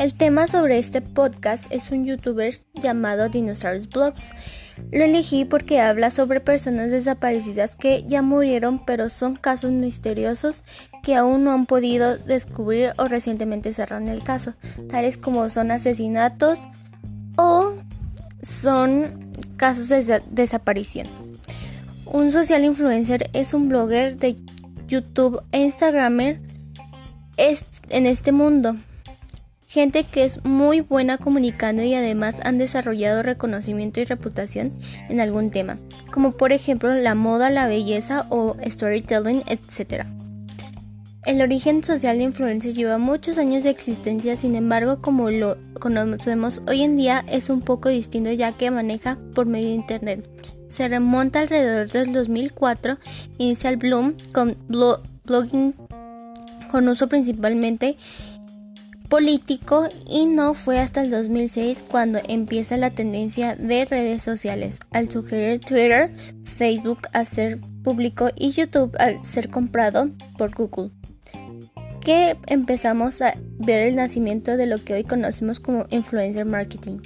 El tema sobre este podcast es un youtuber llamado Dinosaurus Blogs. Lo elegí porque habla sobre personas desaparecidas que ya murieron pero son casos misteriosos que aún no han podido descubrir o recientemente cerraron el caso, tales como son asesinatos o son casos de desaparición. Un social influencer es un blogger de YouTube e Instagramer en este mundo gente que es muy buena comunicando y además han desarrollado reconocimiento y reputación en algún tema, como por ejemplo la moda, la belleza o storytelling, etc. El origen social de influencers lleva muchos años de existencia, sin embargo, como lo conocemos hoy en día, es un poco distinto ya que maneja por medio de Internet. Se remonta alrededor del 2004, inicia el Bloom con blogging con uso principalmente político y no fue hasta el 2006 cuando empieza la tendencia de redes sociales al sugerir Twitter, Facebook a ser público y YouTube al ser comprado por Google que empezamos a ver el nacimiento de lo que hoy conocemos como influencer marketing.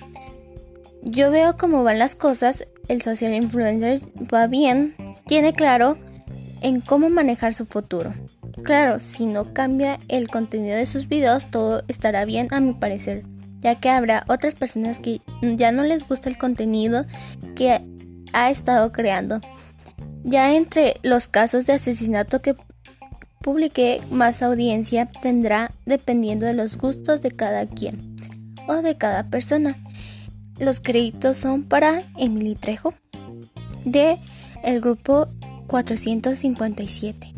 Yo veo cómo van las cosas, el social influencer va bien, tiene claro en cómo manejar su futuro. Claro, si no cambia el contenido de sus videos, todo estará bien a mi parecer, ya que habrá otras personas que ya no les gusta el contenido que ha estado creando. Ya entre los casos de asesinato que publiqué, más audiencia tendrá dependiendo de los gustos de cada quien o de cada persona. Los créditos son para Emily Trejo de el grupo 457.